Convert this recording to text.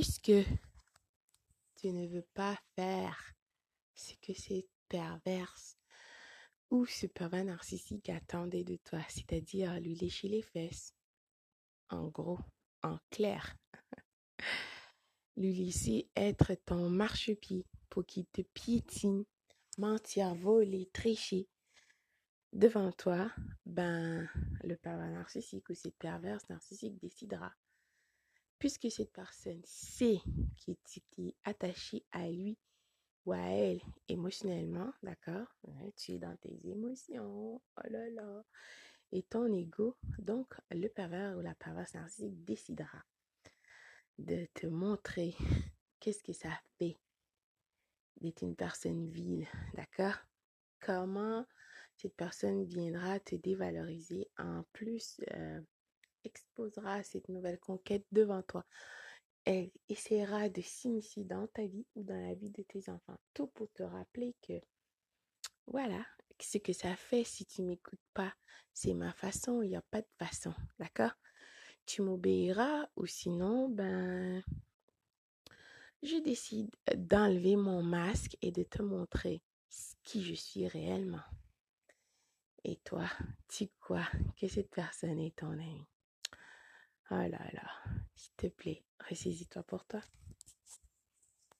puisque tu ne veux pas faire ce que cette perverse ou ce pervers narcissique attendait de toi, c'est-à-dire lui lécher les fesses. En gros, en clair. lui laisser être ton marchepied pour qu'il te piétine, mentir, voler, tricher devant toi, ben, le pervers narcissique ou cette perverse narcissique décidera. Puisque cette personne sait qu'il est attaché à lui ou à elle émotionnellement, d'accord? Tu es dans tes émotions, oh là là, et ton ego, donc le pervers ou la perverse narcissique décidera de te montrer qu'est-ce que ça fait d'être une personne vile, d'accord? Comment cette personne viendra te dévaloriser, en plus euh, exposera cette nouvelle conquête devant toi. Elle essaiera de s'initier dans ta vie ou dans la vie de tes enfants. Tout pour te rappeler que, voilà, ce que ça fait si tu m'écoutes pas, c'est ma façon, il n'y a pas de façon, d'accord? Tu m'obéiras ou sinon, ben, je décide d'enlever mon masque et de te montrer qui je suis réellement. Et toi, tu crois que cette personne est ton ami Oh là là, s'il te plaît, ressaisis-toi pour toi.